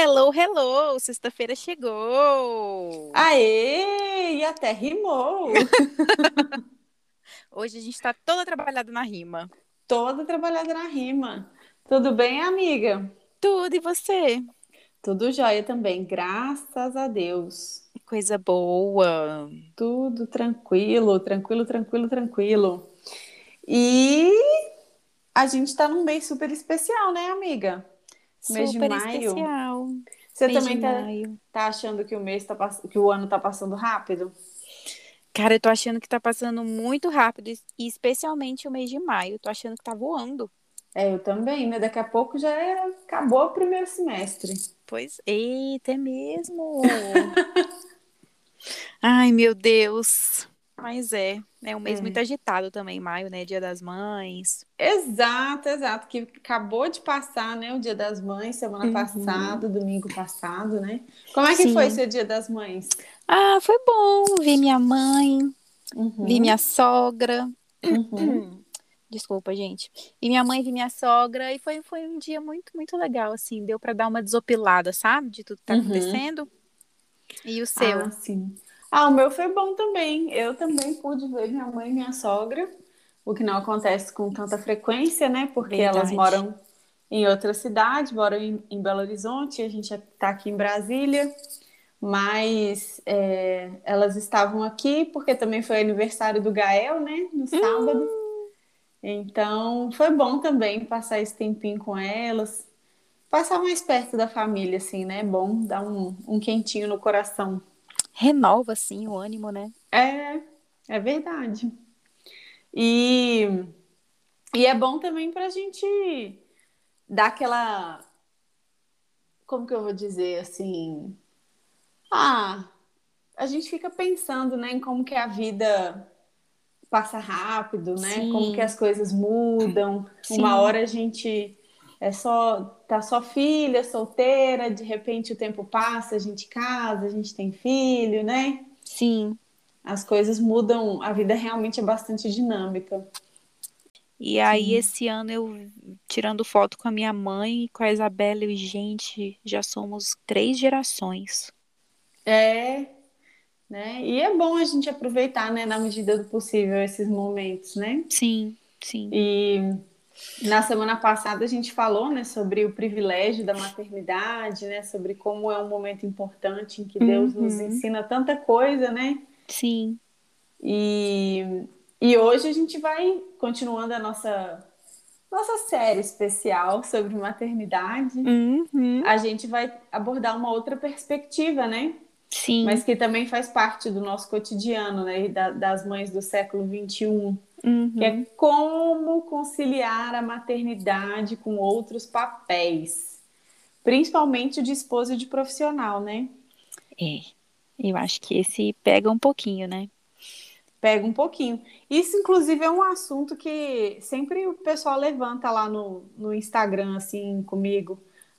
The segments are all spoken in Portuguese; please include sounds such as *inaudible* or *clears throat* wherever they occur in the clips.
Hello, hello! Sexta-feira chegou! Aê! E até rimou! *laughs* Hoje a gente tá toda trabalhada na rima. Toda trabalhada na rima. Tudo bem, amiga? Tudo, e você? Tudo jóia também, graças a Deus. Coisa boa. Tudo tranquilo, tranquilo, tranquilo, tranquilo. E a gente tá num mês super especial, né, amiga? Mês de maio. especial. Você Mês também tá, maio. tá achando que o mês tá que o ano tá passando rápido? Cara, eu tô achando que tá passando muito rápido, e especialmente o mês de maio. Eu tô achando que tá voando. É, eu também, né? Daqui a pouco já é... acabou o primeiro semestre. Pois, eita, é mesmo. *laughs* Ai, meu Deus. Mas é, é um mês É. muito agitado também, maio, né? Dia das Mães. Exato, exato. Que acabou de passar, né? O Dia das Mães, semana Uhum. passada, domingo passado, né? Como é que Sim. foi seu Dia das Mães? Ah, foi bom. Vi minha mãe, Uhum, vi minha sogra. uhum. *clears throat* Desculpa, gente. E minha mãe, vi minha sogra. E foi, foi um dia muito, muito legal, assim. Deu pra dar uma desopilada, sabe? De tudo que tá Uhum. acontecendo. E o seu? Ah, sim. Ah, o meu foi bom também. Eu também pude ver minha mãe e minha sogra, o que não acontece com tanta frequência, né? Porque elas Verdade. moram em outra cidade, moram em, em Belo Horizonte, a gente está aqui em Brasília, mas é, elas estavam aqui porque também foi aniversário do Gael, né? No sábado. Então foi bom também passar esse tempinho com elas, passar mais perto da família, assim, né? Bom, dar um, um quentinho no coração. Renova, assim, o ânimo, né? É, é verdade. E, e é bom também para a gente dar aquela. Como que eu vou dizer assim? Ah, a gente fica pensando, né, em como que a vida passa rápido, né? Sim. Como que as coisas mudam. Sim. Uma hora a gente é só tá só filha, solteira, de repente o tempo passa, a gente casa, a gente tem filho, né? Sim. as coisas mudam, a vida realmente é bastante dinâmica. E aí, esse ano eu tirando foto com a minha mãe com a Isabela, e gente, já somos três gerações. É, né? E é bom a gente aproveitar, né, na medida do possível, esses momentos, né? Sim, sim. E na semana passada a gente falou, né, sobre o privilégio da maternidade, né, sobre como é um momento importante em que Deus nos Uhum. ensina tanta coisa, né? Sim. E, e hoje a gente vai continuando a nossa nossa série especial sobre maternidade. Uhum. a gente vai abordar uma outra perspectiva, né? Sim. Mas que também faz parte do nosso cotidiano, né? E da- das mães do século XXI, Uhum. que é como conciliar a maternidade com outros papéis, principalmente o de esposa e de profissional, né? É. Eu acho que esse pega um pouquinho, né? Pega um pouquinho. Isso, inclusive, é um assunto que sempre o pessoal levanta lá no, no Instagram, assim, comigo,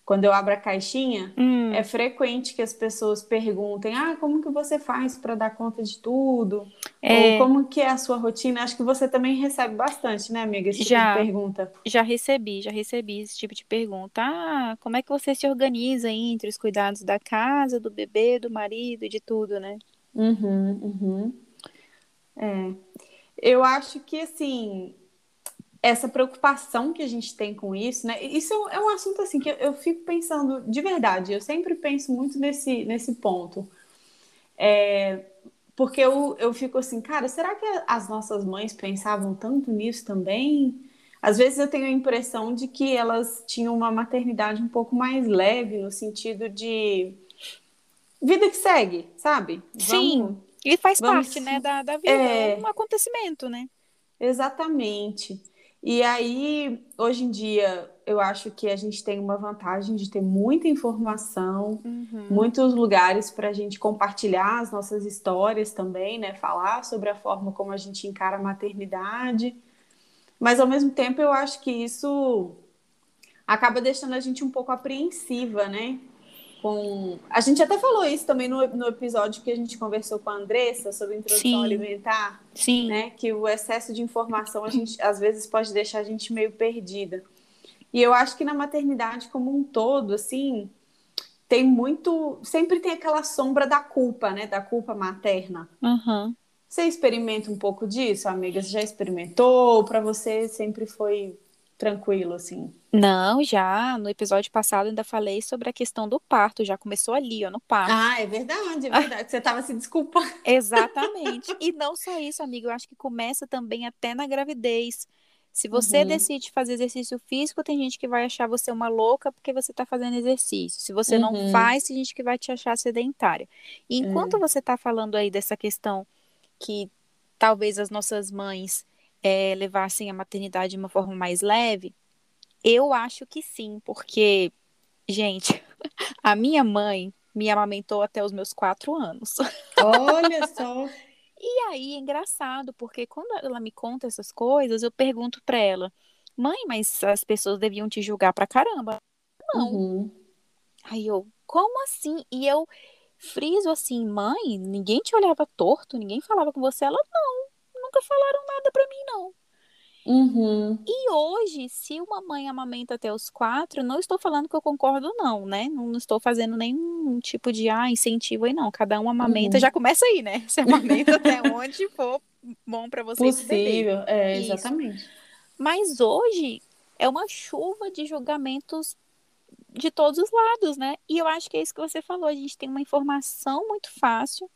quando eu abro a caixinha. Hum, É frequente que as pessoas perguntem: ah, como que você faz para dar conta de tudo? É. Ou como que é a sua rotina? Acho que você também recebe bastante, né, amiga? Esse tipo Já. de pergunta. já recebi, já recebi esse tipo de pergunta. Ah, como é que você se organiza entre os cuidados da casa, do bebê, do marido, de tudo, né? Uhum, uhum. É. Eu acho que, assim, essa preocupação que a gente tem com isso, né? Isso é um- é um assunto, assim, que eu, eu fico pensando, de verdade, eu sempre penso muito nesse, nesse ponto. É, porque eu, eu fico assim, cara, será que as nossas mães pensavam tanto nisso também? Às vezes eu tenho a impressão de que elas tinham uma maternidade um pouco mais leve, no sentido de vida que segue, sabe? Sim. Vamos- E faz Vamos- parte, né, da, da vida, É. é um acontecimento, né? Exatamente. E aí, hoje em dia, eu acho que a gente tem uma vantagem de ter muita informação, Uhum. muitos lugares para a gente compartilhar as nossas histórias também, né? Falar sobre a forma como a gente encara a maternidade. Mas, ao mesmo tempo, eu acho que isso acaba deixando a gente um pouco apreensiva, né? Com... A gente até falou isso também no, no episódio que a gente conversou com a Andressa sobre introdução Sim. alimentar Sim. né? Que o excesso de informação a gente às vezes pode deixar a gente meio perdida. E eu acho que na maternidade como um todo, assim, tem muito. Sempre tem aquela sombra da culpa, né? Da culpa materna. Uhum. Você experimenta um pouco disso, amiga? Você já experimentou? Para você sempre foi tranquilo, assim? Não, já no episódio passado ainda falei sobre a questão do parto, já começou ali, ó, no parto. Ah, é verdade, é verdade. Você estava se desculpando. *laughs* Exatamente. E não só isso, amiga, eu acho que começa também até na gravidez. Se você Uhum. decide fazer exercício físico, tem gente que vai achar você uma louca porque você está fazendo exercício. Se você não Uhum. faz, tem gente que vai te achar sedentária. E enquanto É. você está falando aí dessa questão que talvez as nossas mães eh, levassem a maternidade de uma forma mais leve, eu acho que sim, porque, gente, *laughs* a minha mãe me amamentou até os meus quatro anos. *laughs* Olha só. E aí é engraçado, porque quando ela me conta essas coisas, eu pergunto pra ela, mãe, mas as pessoas deviam te julgar pra caramba. Não. Uhum. Aí eu, como assim? E eu friso assim, mãe, ninguém te olhava torto, ninguém falava com você. Ela, não, nunca falaram nada pra mim, não. Uhum. E hoje, se uma mãe amamenta até os quatro, não estou falando que eu concordo, não, né? Não, estou fazendo nenhum tipo de ah, incentivo aí, não. Cada um amamenta, Uhum. já começa aí, né? Você amamenta até *laughs* onde for bom pra você. Possível, é, Isso. exatamente. Mas hoje é uma chuva de julgamentos de todos os lados, né? E eu acho que é isso que você falou. A gente tem uma informação muito fácil,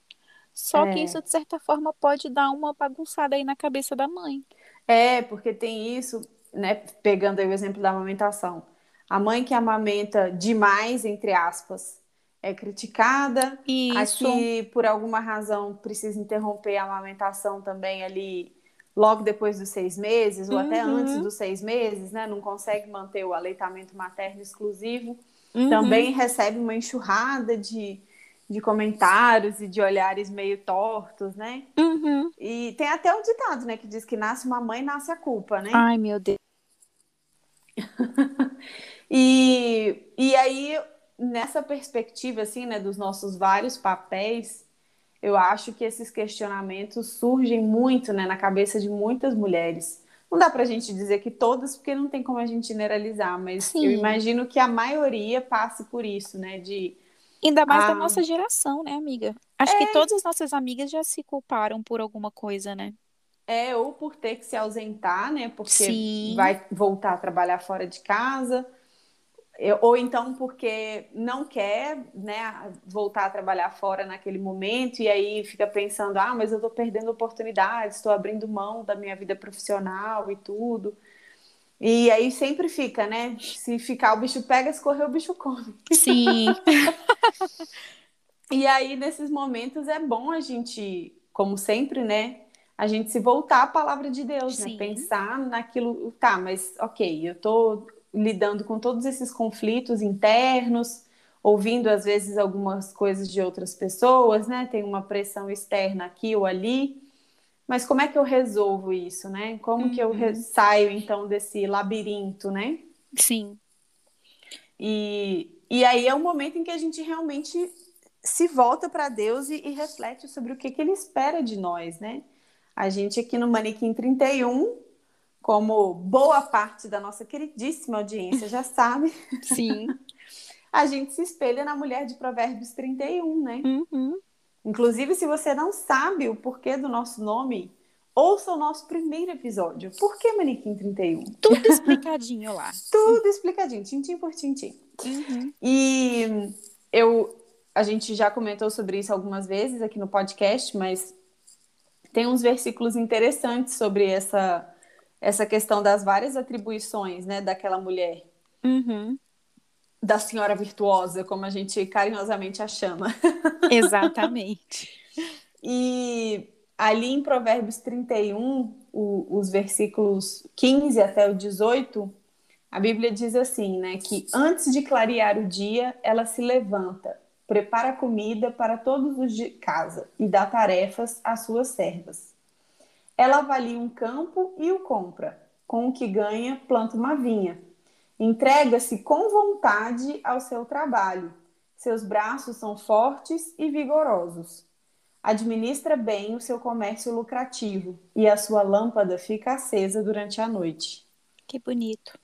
só que É. isso, de certa forma, pode dar uma bagunçada aí na cabeça da mãe. É, porque tem isso, né? Pegando aí o exemplo da amamentação. A mãe que amamenta demais, entre aspas, é criticada. A Isso. que, por alguma razão, precisa interromper a amamentação também ali logo depois dos seis meses, ou até Uhum. antes dos seis meses, né? Não consegue manter o aleitamento materno exclusivo. Uhum. Também recebe uma enxurrada de, de comentários e de olhares meio tortos, né? Uhum. E tem até um ditado, né, que diz que nasce uma mãe, nasce a culpa, né? Ai, meu Deus. *laughs* E, e aí, nessa perspectiva, assim, né, dos nossos vários papéis, eu acho que esses questionamentos surgem muito, né, na cabeça de muitas mulheres. Não dá pra gente dizer que todas, porque não tem como a gente generalizar, mas Sim. eu imagino que a maioria passe por isso, né, de Ainda mais da Ah. nossa geração, né, amiga? Acho que todas as nossas amigas já se culparam por alguma coisa, né? É, ou por ter que se ausentar, né? Porque Sim. vai voltar a trabalhar fora de casa, ou então porque não quer, né, voltar a trabalhar fora naquele momento e aí fica pensando, ah, mas eu tô perdendo oportunidades, estou abrindo mão da minha vida profissional e tudo. E aí sempre fica, né? Se ficar o bicho pega, se correr o bicho come. Sim. *laughs* E aí, nesses momentos, é bom a gente, como sempre, né? A gente se voltar à palavra de Deus, né? Sim. Pensar naquilo, tá, mas ok, eu tô lidando com todos esses conflitos internos, ouvindo às vezes algumas coisas de outras pessoas, né? Tem uma pressão externa aqui ou ali. Mas como é que eu resolvo isso, né? Como que eu re- saio então desse labirinto, né? Sim. E, e aí é o momento em que a gente realmente se volta para Deus e, e reflete sobre o que, que Ele espera de nós, né? A gente aqui no Manequim 31, como boa parte da nossa queridíssima audiência já sabe, Sim. *laughs* a gente se espelha na mulher de Provérbios 31, né? Uhum. Inclusive, se você não sabe o porquê do nosso nome, ouça o nosso primeiro episódio. Por que Manequim 31? Tudo explicadinho lá. *laughs* Tudo explicadinho, tintim por tintim. Uhum. E eu, a gente já comentou sobre isso algumas vezes aqui no podcast, mas tem uns versículos interessantes sobre essa, essa questão das várias atribuições, né, daquela mulher, Uhum. Da senhora virtuosa, como a gente carinhosamente a chama. *laughs* Exatamente. E ali em Provérbios 31, o, os versículos 15 até o 18, a Bíblia diz assim, né, que antes de clarear o dia, ela se levanta, prepara comida para todos os de casa e dá tarefas às suas servas. Ela avalia um campo e o compra. Com o que ganha, planta uma vinha. Entrega-se com vontade ao seu trabalho. Seus braços são fortes e vigorosos. Administra bem o seu comércio lucrativo e a sua lâmpada fica acesa durante a noite. Que bonito.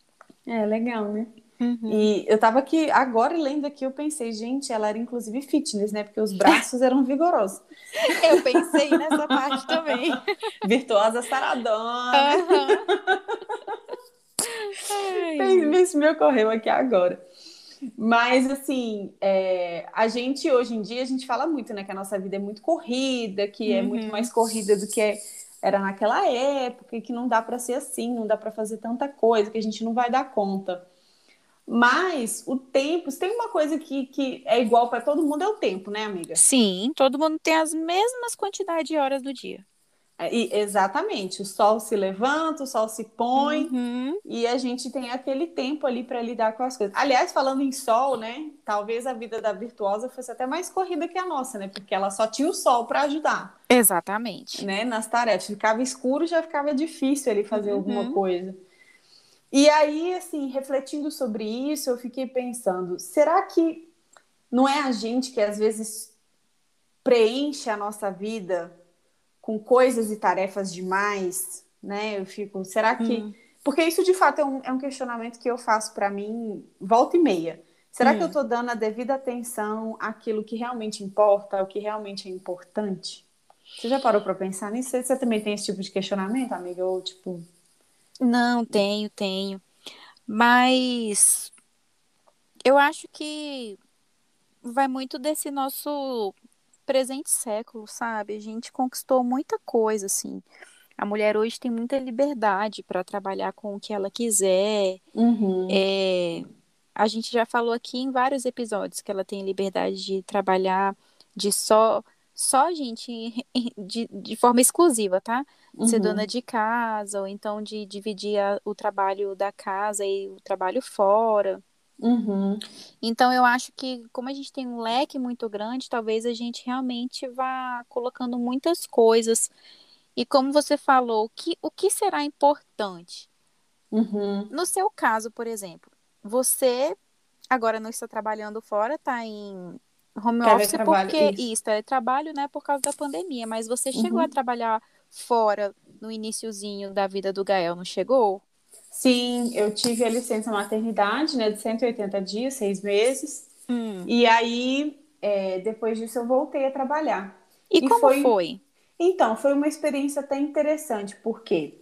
É legal, né? Uhum. E eu tava aqui, agora lendo aqui, eu pensei, gente, ela era inclusive fitness, né? Porque os braços eram vigorosos. *laughs* Eu pensei nessa parte também. *laughs* Virtuosa saradona. Uhum. Isso me ocorreu aqui agora. Mas, assim, é, a gente, hoje em dia, a gente fala muito, né? Que a nossa vida é muito corrida, que é muito uhum. mais corrida do que era naquela época, e que não dá para ser assim, não dá para fazer tanta coisa, que a gente não vai dar conta. Mas o tempo, se tem uma coisa que, que é igual para todo mundo, é o tempo, né, amiga? Sim, todo mundo tem as mesmas quantidades de horas do dia. É, e, exatamente, o sol se levanta, o sol se põe uhum. e a gente tem aquele tempo ali para lidar com as coisas. Aliás, falando em sol, né? Talvez a vida da virtuosa fosse até mais corrida que a nossa, né? Porque ela só tinha o sol para ajudar. Exatamente. Né? Nas tarefas. Ficava escuro, já ficava difícil ali fazer uhum. alguma coisa. E aí, assim, refletindo sobre isso, eu fiquei pensando: será que não é a gente que às vezes preenche a nossa vida com coisas e tarefas demais, né? Eu fico, será que. Hum. Porque isso de fato é um, é um questionamento que eu faço para mim volta e meia. Será hum. que eu estou dando a devida atenção àquilo que realmente importa, ao que realmente é importante? Você já parou para pensar nisso? Você também tem esse tipo de questionamento, amiga? Ou tipo. Não, tenho, tenho. Mas eu acho que vai muito desse nosso presente século, sabe? A gente conquistou muita coisa, assim. A mulher hoje tem muita liberdade para trabalhar com o que ela quiser. Uhum. É, a gente já falou aqui em vários episódios que ela tem liberdade de trabalhar de só só gente *laughs* de, de forma exclusiva, tá? Uhum. Ser dona de casa, ou então de dividir a, o trabalho da casa e o trabalho fora. Uhum. Então eu acho que como a gente tem um leque muito grande, talvez a gente realmente vá colocando muitas coisas. E como você falou, o que, o que será importante? Uhum. No seu caso, por exemplo, você agora não está trabalhando fora, está em home office porque isso. isso, teletrabalho, né, por causa da pandemia, mas você chegou uhum. a trabalhar fora no iníciozinho da vida do Gael, não chegou? Sim, eu tive a licença maternidade, né, de 180 dias, seis meses. Hum. E aí, é, depois disso, eu voltei a trabalhar. E, e como foi... foi? Então, foi uma experiência até interessante, porque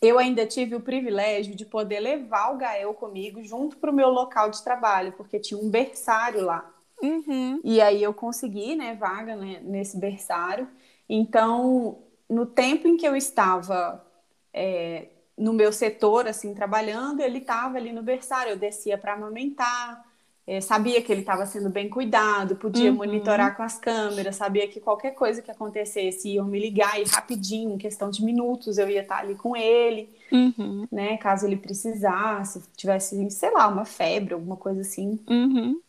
eu ainda tive o privilégio de poder levar o Gael comigo junto para o meu local de trabalho, porque tinha um berçário lá. Uhum. E aí eu consegui, né, vaga né, nesse berçário. Então, no tempo em que eu estava é, no meu setor, assim, trabalhando, ele estava ali no berçário. Eu descia para amamentar, é, sabia que ele estava sendo bem cuidado, podia uhum. monitorar com as câmeras, sabia que qualquer coisa que acontecesse iam me ligar e rapidinho, em questão de minutos, eu ia estar ali com ele, uhum. né? Caso ele precisasse, tivesse, sei lá, uma febre, alguma coisa assim. Uhum.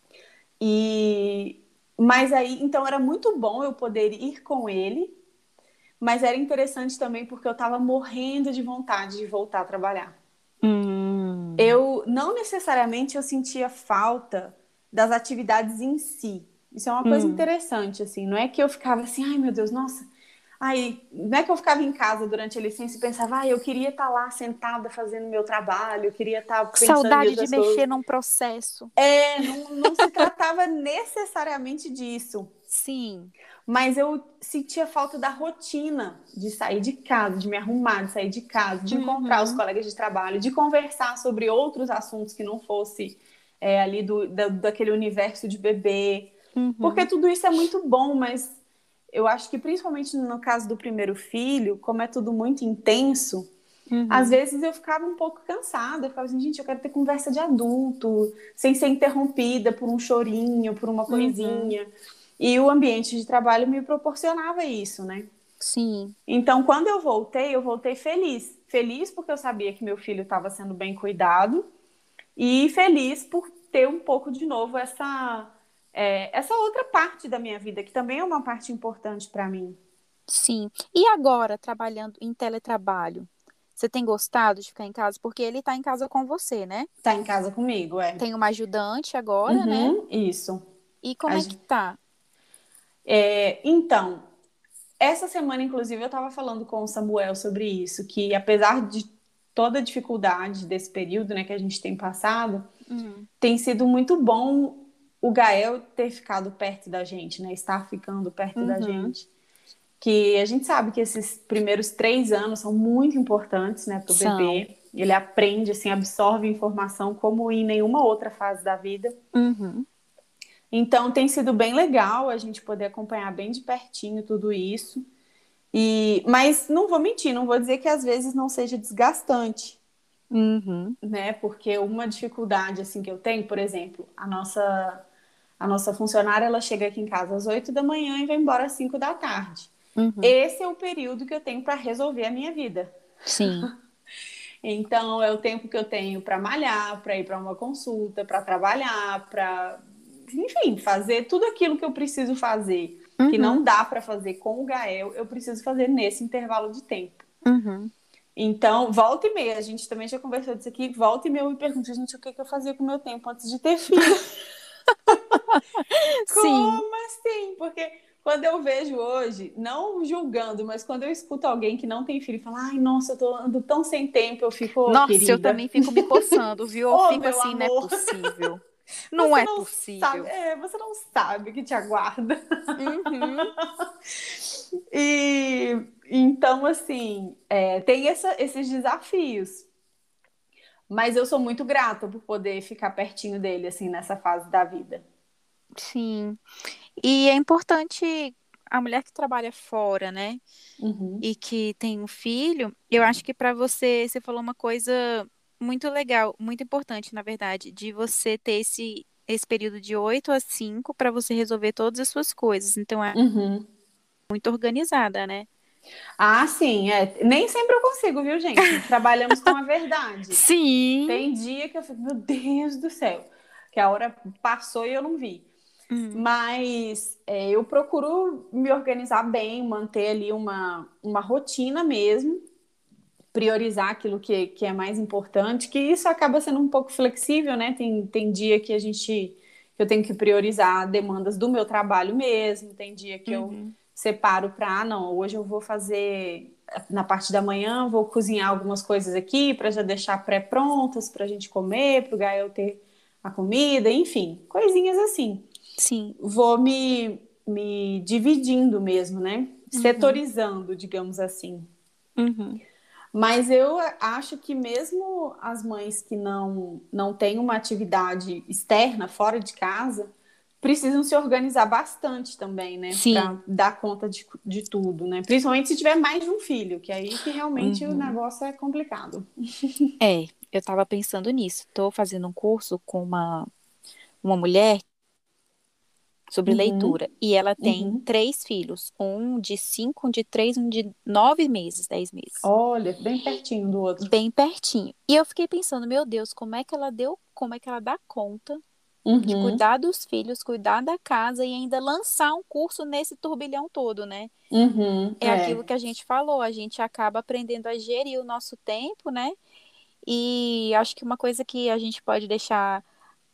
E mas aí, então era muito bom eu poder ir com ele, mas era interessante também porque eu estava morrendo de vontade de voltar a trabalhar. Hum. Eu não necessariamente eu sentia falta das atividades em si. Isso é uma coisa hum. interessante, assim. Não é que eu ficava assim, ai meu Deus, nossa, Aí, não é que eu ficava em casa durante a licença e pensava, ah, eu queria estar tá lá sentada fazendo meu trabalho, eu queria estar tá pensando Saudade de mexer coisas. num processo. É, não, não se tratava *laughs* necessariamente disso. Sim. Mas eu sentia falta da rotina de sair de casa, de me arrumar, de sair de casa, de uhum. encontrar os colegas de trabalho, de conversar sobre outros assuntos que não fosse é, ali do, da, daquele universo de bebê. Uhum. Porque tudo isso é muito bom, mas eu acho que principalmente no caso do primeiro filho, como é tudo muito intenso, uhum. às vezes eu ficava um pouco cansada, eu ficava assim, gente, eu quero ter conversa de adulto, sem ser interrompida por um chorinho, por uma coisinha. Uhum. E o ambiente de trabalho me proporcionava isso, né? Sim. Então, quando eu voltei, eu voltei feliz. Feliz porque eu sabia que meu filho estava sendo bem cuidado e feliz por ter um pouco de novo essa é, essa outra parte da minha vida, que também é uma parte importante para mim. Sim. E agora, trabalhando em teletrabalho, você tem gostado de ficar em casa? Porque ele está em casa com você, né? Está em casa comigo, é. Tem uma ajudante agora, uhum, né? Isso. E como A é que tá? É, então, essa semana, inclusive, eu estava falando com o Samuel sobre isso, que apesar de toda a dificuldade desse período né, que a gente tem passado, uhum. tem sido muito bom o Gael ter ficado perto da gente, né? Estar ficando perto uhum. da gente. Que a gente sabe que esses primeiros três anos são muito importantes, né, para o bebê. Ele aprende, assim, absorve informação como em nenhuma outra fase da vida. Uhum. Então tem sido bem legal a gente poder acompanhar bem de pertinho tudo isso. E, mas não vou mentir, não vou dizer que às vezes não seja desgastante. Uhum. Né? Porque uma dificuldade assim que eu tenho, por exemplo, a nossa a nossa funcionária ela chega aqui em casa às 8 da manhã e vai embora às 5 da tarde. Uhum. Esse é o período que eu tenho para resolver a minha vida. Sim. *laughs* então é o tempo que eu tenho para malhar, para ir para uma consulta, para trabalhar, para enfim, fazer tudo aquilo que eu preciso fazer, uhum. que não dá para fazer com o Gael, eu preciso fazer nesse intervalo de tempo. Uhum. Então, volta e meia, a gente também já conversou disso aqui, volta e meia eu me pergunto, gente, o que, que eu fazia com o meu tempo antes de ter filho? *laughs* Como assim? Porque quando eu vejo hoje, não julgando, mas quando eu escuto alguém que não tem filho e fala, ai, nossa, eu tô ando tão sem tempo, eu fico. Nossa, querida. eu também fico me coçando, viu? Eu *laughs* oh, fico assim, amor. não é possível. Não você é não possível. Sabe, é, você não sabe o que te aguarda. Uhum. *laughs* e então, assim, é, tem essa, esses desafios. Mas eu sou muito grata por poder ficar pertinho dele, assim, nessa fase da vida. Sim. E é importante a mulher que trabalha fora, né? Uhum. E que tem um filho, eu acho que para você, você falou uma coisa muito legal, muito importante, na verdade, de você ter esse, esse período de 8 a 5 para você resolver todas as suas coisas. Então é uhum. muito organizada, né? Ah, sim, é. Nem sempre eu consigo, viu, gente? *laughs* Trabalhamos com a verdade. Sim. Tem dia que eu fico, meu Deus do céu, que a hora passou e eu não vi. Uhum. Mas é, eu procuro me organizar bem, manter ali uma, uma rotina mesmo, priorizar aquilo que, que é mais importante, que isso acaba sendo um pouco flexível, né? Tem, tem dia que a gente eu tenho que priorizar demandas do meu trabalho mesmo, tem dia que uhum. eu separo para, ah, não, hoje eu vou fazer na parte da manhã, vou cozinhar algumas coisas aqui para já deixar pré-prontas para a gente comer, para o Gael ter a comida, enfim, coisinhas assim. Sim. Vou me, me dividindo mesmo, né? Uhum. Setorizando, digamos assim. Uhum. Mas eu acho que mesmo as mães que não, não têm uma atividade externa, fora de casa, precisam se organizar bastante também, né? Para dar conta de, de tudo, né? Principalmente se tiver mais de um filho, que aí que realmente uhum. o negócio é complicado. É, eu estava pensando nisso. Estou fazendo um curso com uma, uma mulher sobre uhum. leitura. E ela tem uhum. três filhos, um de cinco, um de três, um de nove meses, dez meses. Olha, bem pertinho do outro. Bem pertinho. E eu fiquei pensando, meu Deus, como é que ela deu, como é que ela dá conta uhum. de cuidar dos filhos, cuidar da casa e ainda lançar um curso nesse turbilhão todo, né? Uhum. É, é aquilo que a gente falou, a gente acaba aprendendo a gerir o nosso tempo, né? E acho que uma coisa que a gente pode deixar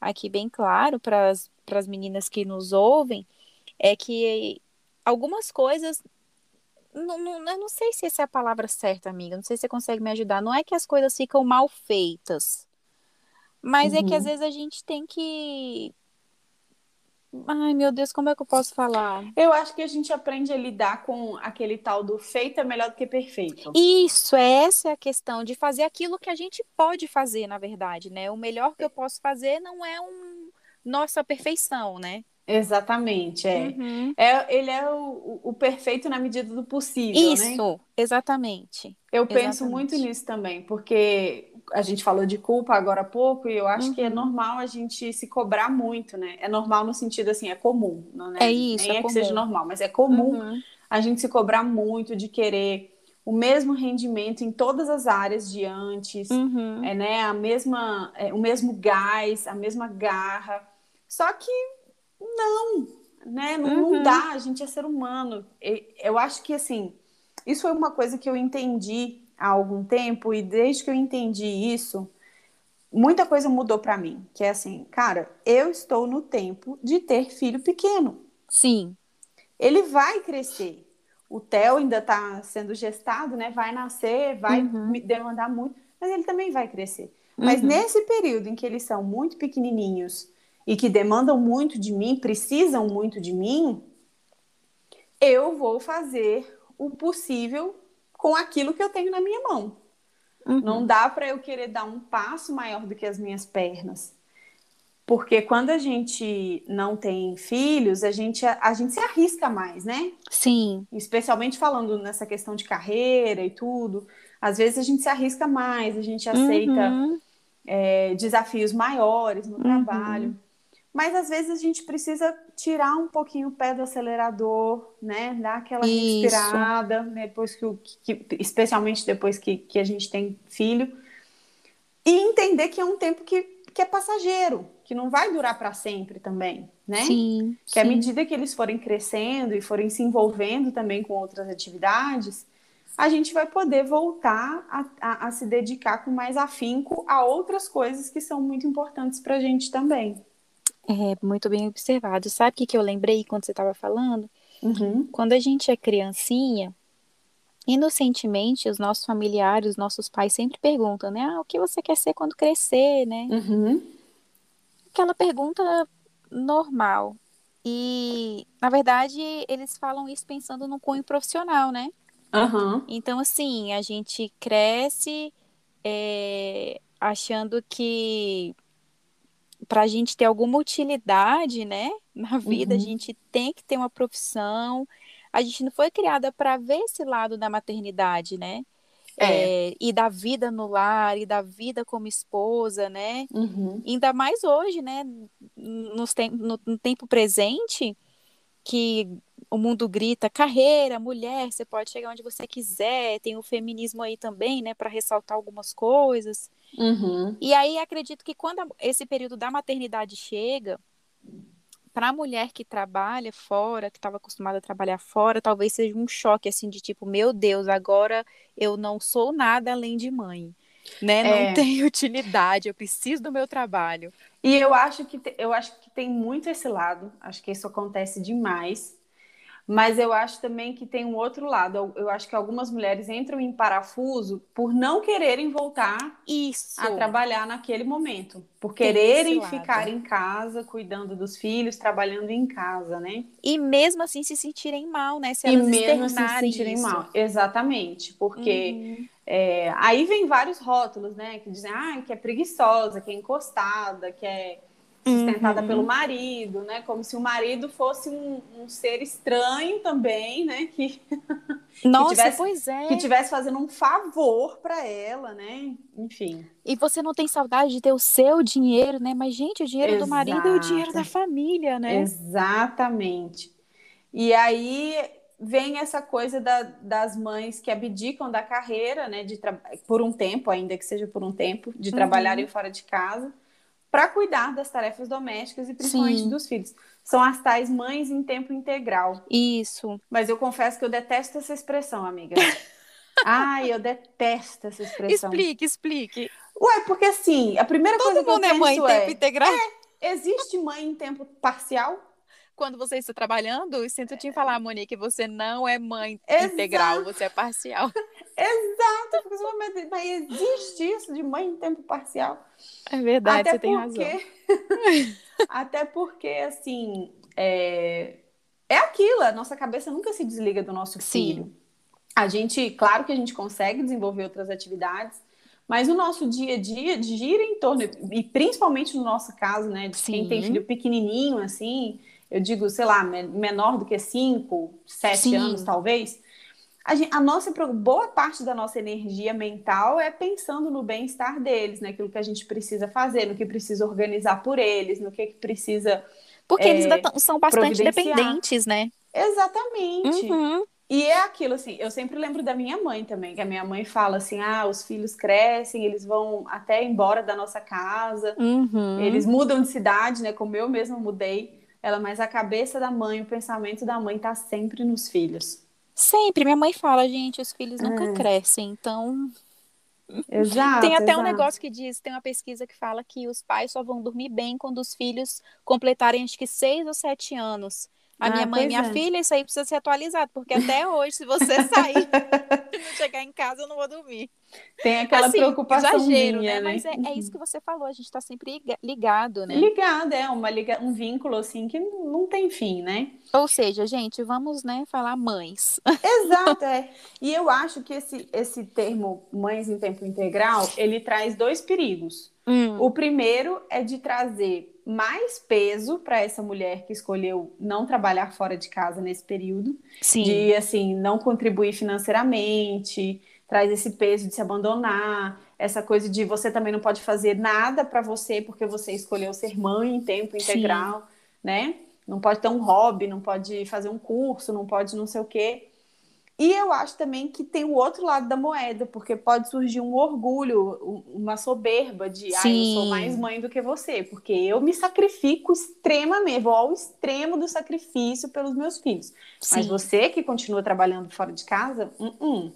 aqui bem claro para as meninas que nos ouvem é que algumas coisas. Não, não, eu não sei se essa é a palavra certa, amiga. Não sei se você consegue me ajudar. Não é que as coisas ficam mal feitas. Mas uhum. é que às uhum. vezes a gente tem que Ai, meu Deus, como é que eu posso falar? Eu acho que a gente aprende a lidar com aquele tal do feito é melhor do que perfeito. Isso, essa é a questão de fazer aquilo que a gente pode fazer, na verdade, né? O melhor que eu posso fazer não é um nossa perfeição, né? Exatamente, é. Uhum. é ele é o, o, perfeito na medida do possível, Isso, né? Isso, exatamente. Eu penso muito nisso também, porque a gente falou de culpa agora há pouco e eu acho uhum. que é uhum. normal a gente se cobrar muito, né? É normal no sentido assim, é comum, não é? É isso, Nem é, é que seja normal, mas é comum uhum. a gente se cobrar muito de querer o mesmo rendimento em todas as áreas de antes, uhum. é, né? A mesma, é, o mesmo gás, a mesma garra. Só que não, né? Não, não uhum. dá, a gente é ser humano. Eu acho que assim, isso foi uma coisa que eu entendi há algum tempo e desde que eu entendi isso, muita coisa mudou para mim, que é assim, cara, eu estou no tempo de ter filho pequeno. Sim. Ele vai crescer. O Theo ainda está sendo gestado, né? Vai nascer, vai uhum. me demandar muito, mas ele também vai crescer. Mas nesse período em que eles são muito pequenininhos e que demandam muito de mim, precisam muito de mim, eu vou fazer o possível com aquilo que eu tenho na minha mão. Uhum. Não dá para eu querer dar um passo maior do que as minhas pernas. Porque quando a gente não tem filhos, a gente, a, a gente se arrisca mais, né? Sim. Especialmente falando nessa questão de carreira e tudo. Às vezes a gente se arrisca mais, a gente aceita uhum. é, desafios maiores no uhum. trabalho. Mas às vezes a gente precisa tirar um pouquinho o pé do acelerador, né? Dar aquela Isso. respirada, né? depois que, que, especialmente depois que, que a gente tem filho, e entender que é um tempo que, que é passageiro, que não vai durar para sempre também, né? Sim. Que sim. à medida que eles forem crescendo e forem se envolvendo também com outras atividades, a gente vai poder voltar a, a, a se dedicar com mais afinco a outras coisas que são muito importantes para a gente também. É, muito bem observado. Sabe o que, que eu lembrei quando você estava falando? Uhum. Quando a gente é criancinha, inocentemente, os nossos familiares, os nossos pais sempre perguntam, né? Ah, o que você quer ser quando crescer, né? Uhum. Aquela pergunta normal. E, na verdade, eles falam isso pensando no cunho profissional, né? Uhum. Então, assim, a gente cresce é, achando que para a gente ter alguma utilidade, né, na vida, uhum. a gente tem que ter uma profissão. A gente não foi criada para ver esse lado da maternidade, né? É. É, e da vida no lar, e da vida como esposa, né? Uhum. Ainda mais hoje, né? Nos tem, no, no tempo presente, que o mundo grita carreira, mulher, você pode chegar onde você quiser, tem o feminismo aí também, né, para ressaltar algumas coisas. Uhum. E aí acredito que quando esse período da maternidade chega, para a mulher que trabalha fora, que estava acostumada a trabalhar fora, talvez seja um choque assim de tipo, meu Deus, agora eu não sou nada além de mãe, né? Não *laughs* é. tenho utilidade, eu preciso do meu trabalho. E eu acho que eu acho que tem muito esse lado, acho que isso acontece demais. Mas eu acho também que tem um outro lado. Eu acho que algumas mulheres entram em parafuso por não quererem voltar Isso. a trabalhar naquele momento. Por quererem ficar em casa, cuidando dos filhos, trabalhando em casa, né? E mesmo assim se sentirem mal, né? Se e mesmo assim se sentirem isso. mal. Exatamente. Porque uhum. é, aí vem vários rótulos, né? Que dizem ah, que é preguiçosa, que é encostada, que é sustentada uhum. pelo marido, né? Como se o marido fosse um, um ser estranho também, né? Que, *laughs* Nossa, que tivesse, pois é. Que tivesse fazendo um favor para ela, né? Enfim. E você não tem saudade de ter o seu dinheiro, né? Mas, gente, o dinheiro Exato. do marido é o dinheiro da família, né? Exatamente. E aí vem essa coisa da, das mães que abdicam da carreira, né? De por um tempo, ainda que seja por um tempo, de uhum. trabalharem fora de casa para cuidar das tarefas domésticas e principalmente Sim. dos filhos. São as tais mães em tempo integral. Isso. Mas eu confesso que eu detesto essa expressão, amiga. *laughs* Ai, eu detesto essa expressão. Explique, explique. Ué, porque assim, a primeira Todo coisa que mundo eu é mãe em é, tempo integral? É, existe mãe em tempo parcial? Quando você está trabalhando, eu sinto te falar, Monique, que você não é mãe Exato. integral, você é parcial. *laughs* Exato, mas existe isso de mãe em tempo parcial? É verdade, Até você porque... tem razão. *laughs* Até porque, assim, é... é aquilo, a nossa cabeça nunca se desliga do nosso filho. Sim. A gente, claro que a gente consegue desenvolver outras atividades, mas o nosso dia a dia gira em torno, e principalmente no nosso caso, né, de Sim. quem tem filho pequenininho, assim, eu digo, sei lá, menor do que 5, 7 anos, talvez, a, gente, a, nossa boa parte da nossa energia mental é pensando no bem-estar deles, naquilo né? que a gente precisa fazer, no que precisa organizar por eles, no que, que precisa. Porque é, eles são bastante dependentes, né? Exatamente. Uhum. E é aquilo assim, eu sempre lembro da minha mãe também, que a minha mãe fala assim: ah, os filhos crescem, eles vão até embora da nossa casa, uhum. eles mudam de cidade, né? Como eu mesma mudei. Ela, mas a cabeça da mãe, o pensamento da mãe tá sempre nos filhos. Sempre. Minha mãe fala, gente, os filhos nunca é. crescem, então. Exato. Tem até exato. um negócio que diz, tem uma pesquisa que fala que os pais só vão dormir bem quando os filhos completarem acho que seis ou sete anos. A Ah, minha mãe e minha é. filha, isso aí precisa ser atualizado, porque até hoje, se você *laughs* sair e não chegar em casa, eu não vou dormir. Tem aquela assim, preocupaçãozinha, exagero, né? né? Mas é, é isso que você falou, a gente tá sempre liga- ligado, né? Ligado, é uma liga... um vínculo assim que não tem fim, né? Ou seja, gente, vamos, né, falar mães. *laughs* Exato, é. E eu acho que esse, esse termo mães em tempo integral, ele traz dois perigos. Hum, O primeiro é de trazer mais peso para essa mulher que escolheu não trabalhar fora de casa nesse período, sim, de assim, não contribuir financeiramente, traz esse peso de se abandonar, essa coisa de você também não pode fazer nada para você porque você escolheu ser mãe em tempo Sim. integral, né? Não pode ter um hobby, não pode fazer um curso, não pode não sei o quê. E eu acho também que tem o outro lado da moeda, porque pode surgir um orgulho, um- uma soberba de, ah, eu sou mais mãe do que você, porque eu me sacrifico extremamente, vou ao extremo do sacrifício pelos meus filhos. Mas sim. você que continua trabalhando fora de casa, uh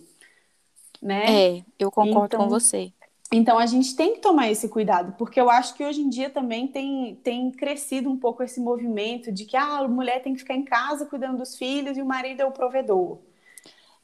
né? É, eu concordo Então, com você. Então a gente tem que tomar esse cuidado, porque eu acho que hoje em dia também tem, tem crescido um pouco esse movimento de que ah, a mulher tem que ficar em casa cuidando dos filhos e o marido é o provedor.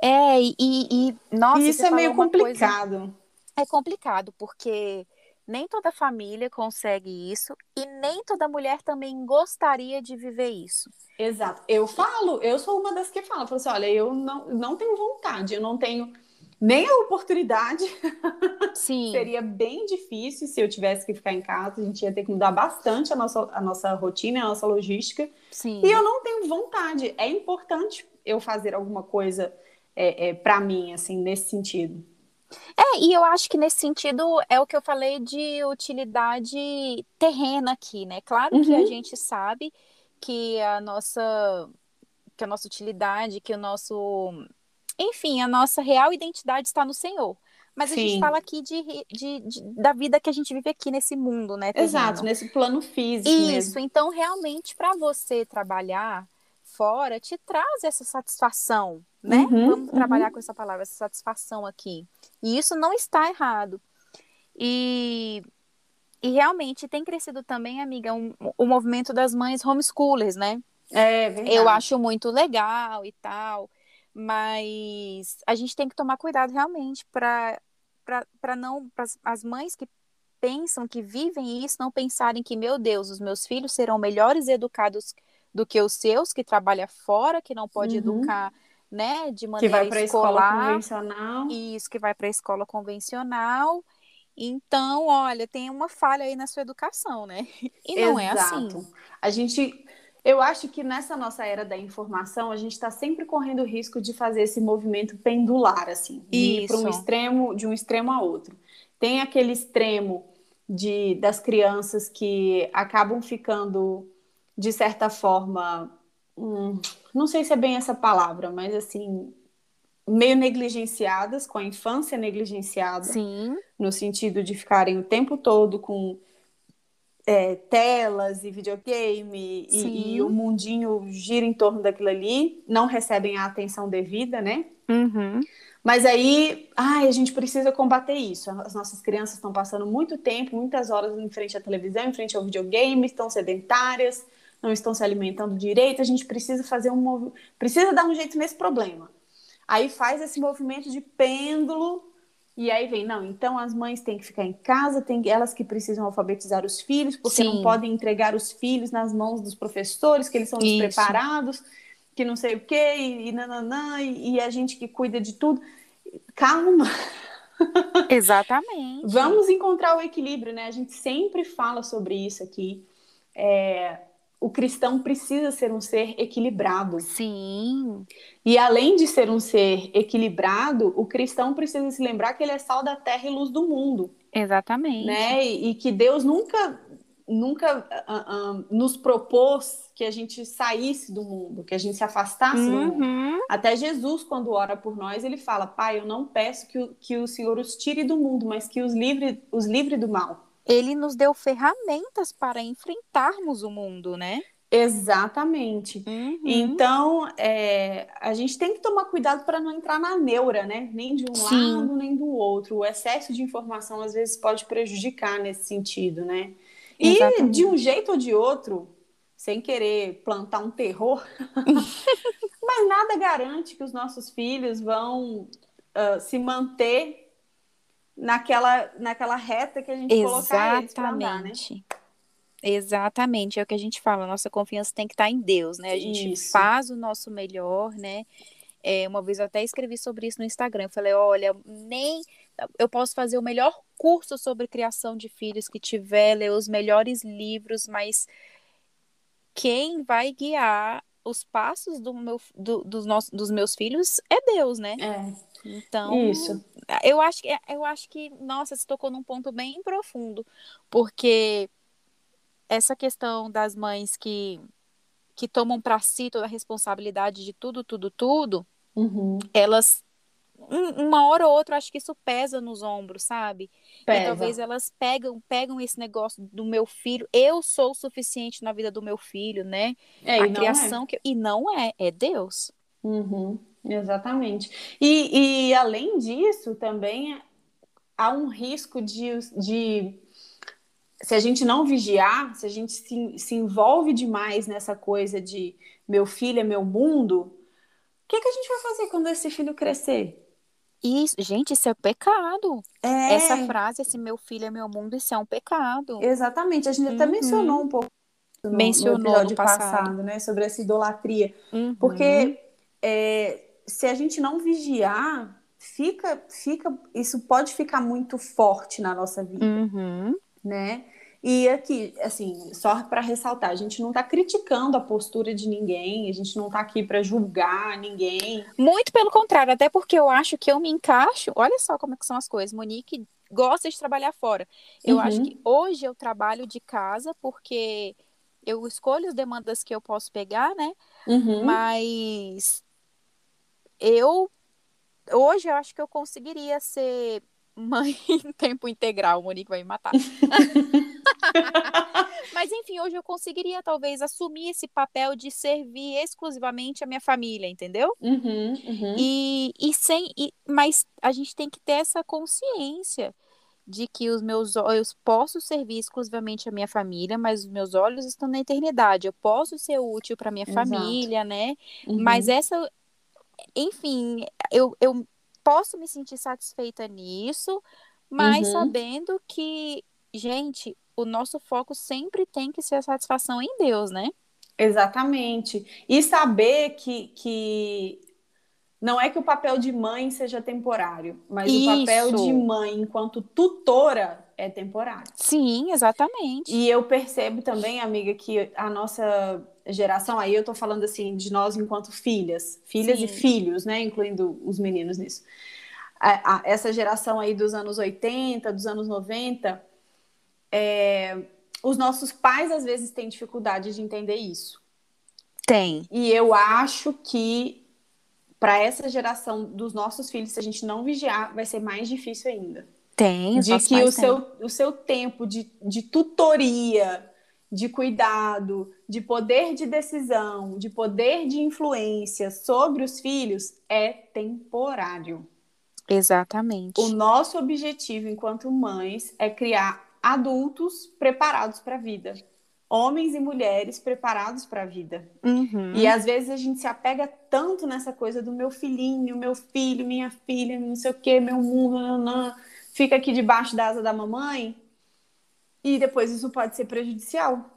É, e, e- nossa, e isso é meio uma coisa- complicado. É complicado, porque nem toda família consegue isso e nem toda mulher também gostaria de viver isso. Exato. Eu falo, eu sou uma das que fala, falo assim, olha, eu não, não tenho vontade, eu não tenho nem a oportunidade. *laughs* Sim, Seria bem difícil se eu tivesse que ficar em casa, a gente ia ter que mudar bastante a nossa, a nossa rotina, a nossa logística. sim. E eu não tenho vontade. É importante eu fazer alguma coisa é, para mim, assim, nesse sentido. É, e eu acho que nesse sentido é o que eu falei de utilidade terrena aqui, né? Claro que a Uhum. gente sabe que a nossa que a nossa utilidade, que o nosso, enfim, a nossa real identidade está no Senhor. Mas a gente Sim. fala aqui de, de- de- da vida que a gente vive aqui nesse mundo, né? Exato, terreno. nesse plano físico Isso, mesmo. então realmente para você trabalhar fora te traz essa satisfação, né? Uhum, Vamos uhum. trabalhar com essa palavra, essa satisfação aqui. E isso não está errado. E, e realmente tem crescido também, amiga, um- o movimento das mães homeschoolers, né? É verdade. Eu acho muito legal e tal, mas a gente tem que tomar cuidado realmente para para não para as mães que pensam que vivem isso não pensarem que meu Deus, os meus filhos serão melhores educados do que os seus que trabalha fora, que não pode Uhum. educar, né, de que maneira vai para a escola escolar, convencional. isso que vai para a escola convencional. Então, olha, tem uma falha aí na sua educação, né? E não é assim. Exato. A gente, eu acho que nessa nossa era da informação, a gente está sempre correndo o risco de fazer esse movimento pendular, assim, de ir para um Isso. extremo, de um extremo a outro. Tem aquele extremo de das crianças que acabam ficando, de certa forma, hum, não sei se é bem essa palavra, mas assim, meio negligenciadas, com a infância negligenciada Sim, no sentido de ficarem o tempo todo com é, telas e videogame e, e o mundinho gira em torno daquilo ali, não recebem a atenção devida, né? Uhum. Mas aí, ai, a gente precisa combater isso. As nossas crianças estão passando muito tempo, muitas horas em frente à televisão, em frente ao videogame, estão sedentárias, não estão se alimentando direito. A gente precisa fazer um movi- precisa dar um jeito nesse problema. Aí faz esse movimento de pêndulo e aí vem, não, então as mães têm que ficar em casa, tem elas que precisam alfabetizar os filhos, porque não Sim. podem entregar os filhos nas mãos dos professores, que eles são Isso. despreparados, que não sei o quê, e, e nananã, e, e a gente que cuida de tudo. Calma, *laughs* Exatamente. vamos encontrar o equilíbrio, né? A gente sempre fala sobre isso aqui. É, o cristão precisa ser um ser equilibrado. Sim, E além de ser um ser equilibrado, o cristão precisa se lembrar que ele é sal da terra e luz do mundo, exatamente. né? E, e que Deus nunca, nunca ah, ah, nos propôs que a gente saísse do mundo, que a gente se afastasse do mundo. Uhum. Até Jesus, quando ora por nós, ele fala: Pai, eu não peço que o, que o Senhor os tire do mundo, mas que os livre, os livre do mal. Ele nos deu ferramentas para enfrentarmos o mundo, né? Exatamente. Uhum. Então, é, a gente tem que tomar cuidado para não entrar na neura, né? Nem de um Sim. lado, nem do outro. O excesso de informação, às vezes, pode prejudicar nesse sentido, né? E, Exatamente. de um jeito ou de outro, sem querer plantar um terror, *laughs* mas nada garante que os nossos filhos vão uh, se manter naquela, naquela reta que a gente Exatamente. colocar eles pra andar, né? Exatamente, é o que a gente fala, nossa confiança tem que estar em Deus, né? A gente Isso. faz o nosso melhor, né? É, uma vez eu até escrevi sobre isso no Instagram. Eu falei, olha, nem eu posso fazer o melhor curso sobre criação de filhos que tiver, ler os melhores livros, mas quem vai guiar os passos do meu, do- dos, nossos, dos meus filhos é Deus, né? É, Então, isso. eu acho que eu acho que, nossa, você tocou num ponto bem profundo, porque essa questão das mães que que tomam para si toda a responsabilidade de tudo, tudo, tudo, Uhum. elas um- uma hora ou outra, acho que isso pesa nos ombros, sabe? E Pesa. talvez elas pegam, pegam esse negócio do meu filho, eu sou o suficiente na vida do meu filho, né? É, a e não é. criação que e não é, é Deus. Uhum, exatamente. E, e além disso, também há um risco de, de se a gente não vigiar, se a gente se, se envolve demais nessa coisa de meu filho é meu mundo, o que, que a gente vai fazer quando esse filho crescer? Isso, gente, isso é pecado. É, Essa frase, esse meu filho é meu mundo, isso é um pecado. exatamente. A gente até Uhum. mencionou um pouco no, Mencionou no no episódio passado. passado, né, sobre essa idolatria. Uhum. Porque é, se a gente não vigiar, fica, fica, isso pode ficar muito forte na nossa vida, Uhum. né? E aqui, assim, só para ressaltar, a gente não está criticando a postura de ninguém, a gente não está aqui para julgar ninguém. Muito pelo contrário, até porque eu acho que eu me encaixo. Olha só como é que são as coisas. Monique gosta de trabalhar fora. Eu Uhum. acho que hoje eu trabalho de casa porque eu escolho as demandas que eu posso pegar, né? Uhum. Mas eu hoje eu acho que eu conseguiria ser mãe *laughs* em tempo integral. Monique vai me matar. *laughs* Mas enfim, hoje eu conseguiria talvez assumir esse papel de servir exclusivamente a minha família, entendeu? Uhum, uhum. E, e sem, e, mas a gente tem que ter essa consciência de que os meus olhos posso servir exclusivamente a minha família, mas os meus olhos estão na eternidade. Eu posso ser útil para minha Exato. família, né? Uhum. Mas essa, enfim, eu, eu posso me sentir satisfeita nisso, mas Uhum. sabendo que, gente, o nosso foco sempre tem que ser a satisfação em Deus, né? Exatamente. E saber que, que não é que o papel de mãe seja temporário, mas o papel Isso. de mãe enquanto tutora é temporário. Sim, exatamente. E eu percebo também, amiga, que a nossa geração, aí eu tô falando assim de nós enquanto filhas, filhas e Sim. filhos, né, incluindo os meninos nisso. A- a- essa geração aí dos anos 80, dos anos 90, é, os nossos pais às vezes têm dificuldade de entender isso. Tem. E eu acho que para essa geração dos nossos filhos, se a gente não vigiar, vai ser mais difícil ainda. Tem, os De que o seu, o seu tempo de, de tutoria, de cuidado, de poder de decisão, de poder de influência sobre os filhos é temporário. Exatamente. O nosso objetivo enquanto mães é criar adultos preparados para a vida. Homens e mulheres preparados para a vida. Uhum. E às vezes a gente se apega tanto nessa coisa do meu filhinho, meu filho, minha filha, não sei o que, meu mundo, nanã, fica aqui debaixo da asa da mamãe. E depois isso pode ser prejudicial.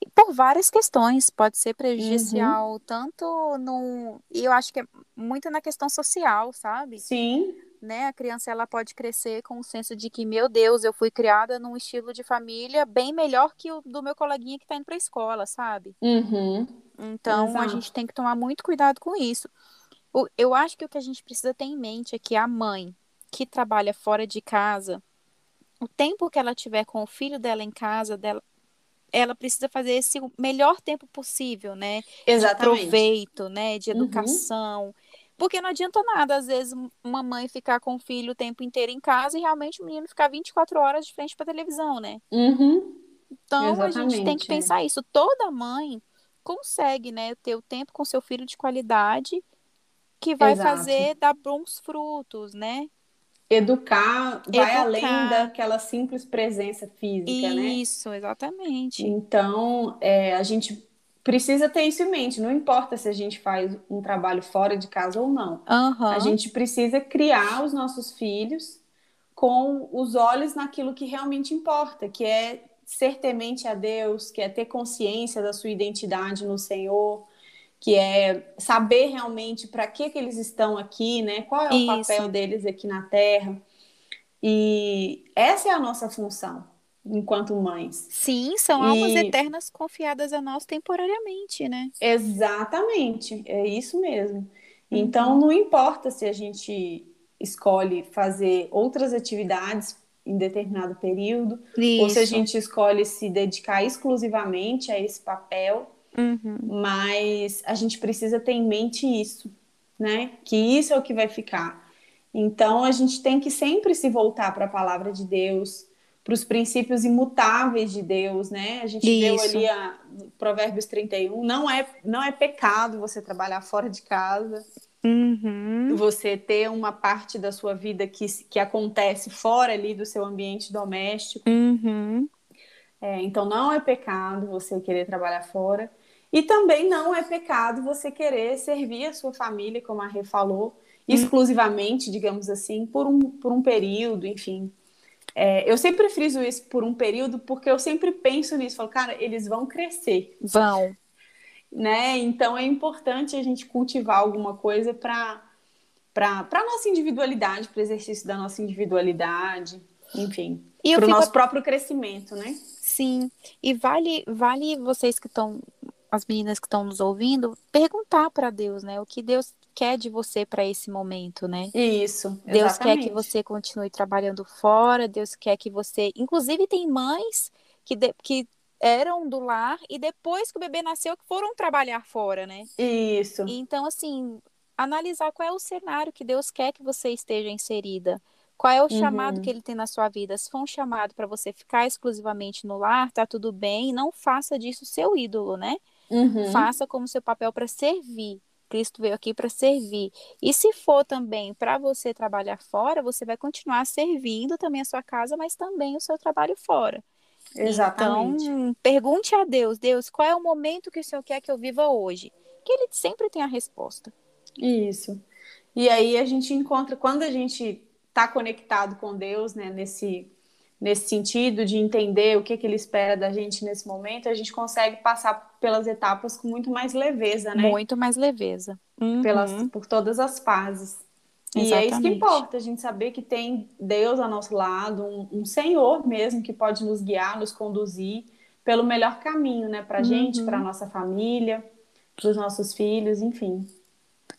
E Por várias questões, pode ser prejudicial, tanto no. E eu acho que é muito na questão social, sabe? Sim, Né? A criança ela pode crescer com o senso de que, meu Deus, eu fui criada num estilo de família bem melhor que o do meu coleguinha que tá indo pra escola, sabe? Uhum. Então a Exato. gente tem que tomar muito cuidado com isso. Eu acho que o que a gente precisa ter em mente é que a mãe que trabalha fora de casa, o tempo que ela tiver com o filho dela em casa, dela, ela precisa fazer esse o melhor tempo possível, né? De exatamente. proveito, né? De Uhum. educação. Porque não adianta nada, às vezes, uma mãe ficar com o filho o tempo inteiro em casa e realmente o menino ficar 24 horas de frente para televisão, né? Uhum. Então a gente tem Exatamente, que é. pensar isso. Toda mãe consegue, né, ter o tempo com seu filho de qualidade que vai Exato. fazer dar bons frutos, né? Educar vai Educar. além daquela simples presença física, né? Isso, exatamente. Então, é, a gente precisa ter isso em mente. Não importa se a gente faz um trabalho fora de casa ou não. Aham. A gente precisa criar os nossos filhos com os olhos naquilo que realmente importa, que é ser temente a Deus, que é ter consciência da sua identidade no Senhor, que é saber realmente para que, que eles estão aqui, né? Qual é o Isso. papel deles aqui na Terra. E essa é a nossa função enquanto mães. Sim, são almas E- eternas confiadas a nós temporariamente, né? Exatamente, é isso mesmo. Uhum. Então, não importa se a gente escolhe fazer outras atividades em determinado período, ou se a Isso. gente escolhe se dedicar exclusivamente a esse papel, Uhum. mas a gente precisa ter em mente isso, né? Que isso é o que vai ficar. Então, a gente tem que sempre se voltar para a palavra de Deus, para os princípios imutáveis de Deus, né? A gente Isso. ali a Provérbios 31, não é não é pecado você trabalhar fora de casa, Uhum. você ter uma parte da sua vida que, que acontece fora ali do seu ambiente doméstico. Uhum. É, então não é pecado você querer trabalhar fora. E também não é pecado você querer servir a sua família, como a Rê falou, exclusivamente, digamos assim, por um, por um período, enfim. É, eu sempre friso isso por um período, porque eu sempre penso nisso, falo, cara, eles vão crescer, Vão. *laughs* né? Então é importante a gente cultivar alguma coisa para para a nossa individualidade, para o exercício da nossa individualidade, enfim, para o fico nosso próprio crescimento, né? Sim, e vale, vale vocês que estão, as meninas que estão nos ouvindo, perguntar para Deus, né? O que Deus quer de você para esse momento, né? Isso. Deus quer que você continue trabalhando fora, Deus quer que você. Inclusive, tem mães que, de- que eram do lar e depois que o bebê nasceu, que foram trabalhar fora, né? Isso. Então, assim, analisar qual é o cenário que Deus quer que você esteja inserida. Qual é o chamado Uhum. que ele tem na sua vida? Se for um chamado para você ficar exclusivamente no lar, tá tudo bem. Não faça disso seu ídolo, né? Uhum. Faça como seu papel para servir. Cristo veio aqui para servir. E se for também para você trabalhar fora, você vai continuar servindo também a sua casa, mas também o seu trabalho fora. Exatamente. Então, pergunte a Deus, Deus, qual é o momento que o Senhor quer que eu viva hoje? Que ele sempre tem a resposta. Isso. E aí a gente encontra, quando a gente está conectado com Deus, né, nesse, nesse sentido de entender o que, que Ele espera da gente nesse momento, a gente consegue passar pelas etapas com muito mais leveza, né? Muito mais leveza. Uhum. Pelas, por todas as fases. E é isso que Exatamente. importa, a gente saber que tem Deus ao nosso lado, um, um Senhor mesmo que pode nos guiar, nos conduzir pelo melhor caminho, né, pra gente, Uhum. pra nossa família, pros nossos filhos, enfim.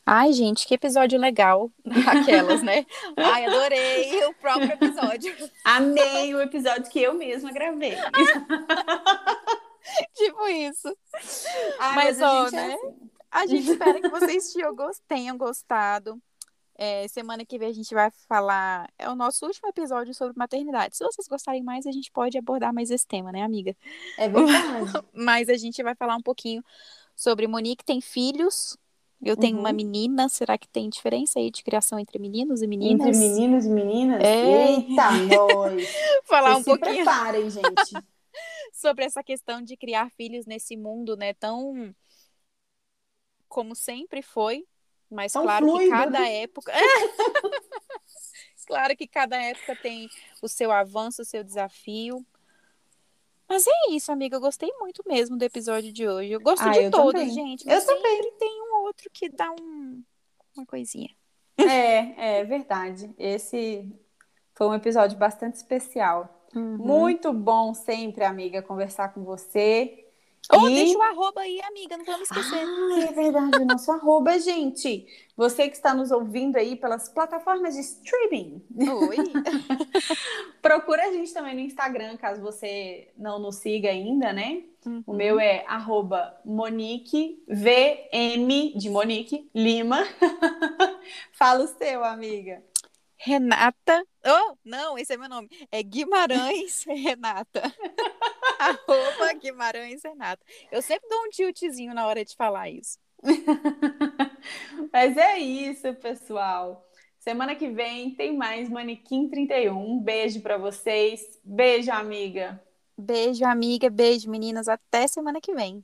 Ai, gente, que episódio legal. *laughs* Aquelas, né? Ai, adorei o próprio episódio. Amei o episódio que eu mesma gravei. *laughs* tipo isso. Ai, Mas, a ó, é né? assim. A gente espera que vocês tenham gostado. É, semana que vem a gente vai falar. É o nosso último episódio sobre maternidade. Se vocês gostarem mais, a gente pode abordar mais esse tema, né, amiga? É verdade. *laughs* Mas a gente vai falar um pouquinho sobre Monique tem filhos. Eu tenho Uhum. uma menina. Será que tem diferença aí de criação entre meninos e meninas? Entre meninos e meninas? É. Eita, nós! *laughs* Falar Vocês um se pouquinho preparem, gente. *laughs* sobre essa questão de criar filhos nesse mundo, né, tão como sempre foi, mas Tão claro que fluido, cada né? época *laughs* Claro que cada época tem o seu avanço, o seu desafio. Mas é isso, amiga. Eu gostei muito mesmo do episódio de hoje. Eu gosto Ah, de eu todos, também. gente. Eu sempre tem um outro que dá um... uma coisinha. É, é verdade. Esse foi um episódio bastante especial. Uhum. Muito bom sempre, amiga, conversar com você. Ou E- deixa o arroba aí, amiga. Não vamos esquecer. Ah, é verdade, o nosso arroba, gente. Você que está nos ouvindo aí pelas plataformas de streaming, Oi. *laughs* procura a gente também no Instagram, caso você não nos siga ainda, né? O Uhum. meu é arroba Monique, VM de Monique, Lima. *laughs* Fala o seu, amiga. Renata. Oh, não, esse é meu nome. É Guimarães Renata. *laughs* Arroba Guimarães Renata. Eu sempre dou um tiltzinho na hora de falar isso. *laughs* Mas é isso, pessoal. Semana que vem tem mais Manequim 31. Um beijo para vocês. Beijo, amiga. Beijo, amiga. Beijo, meninas. Até semana que vem.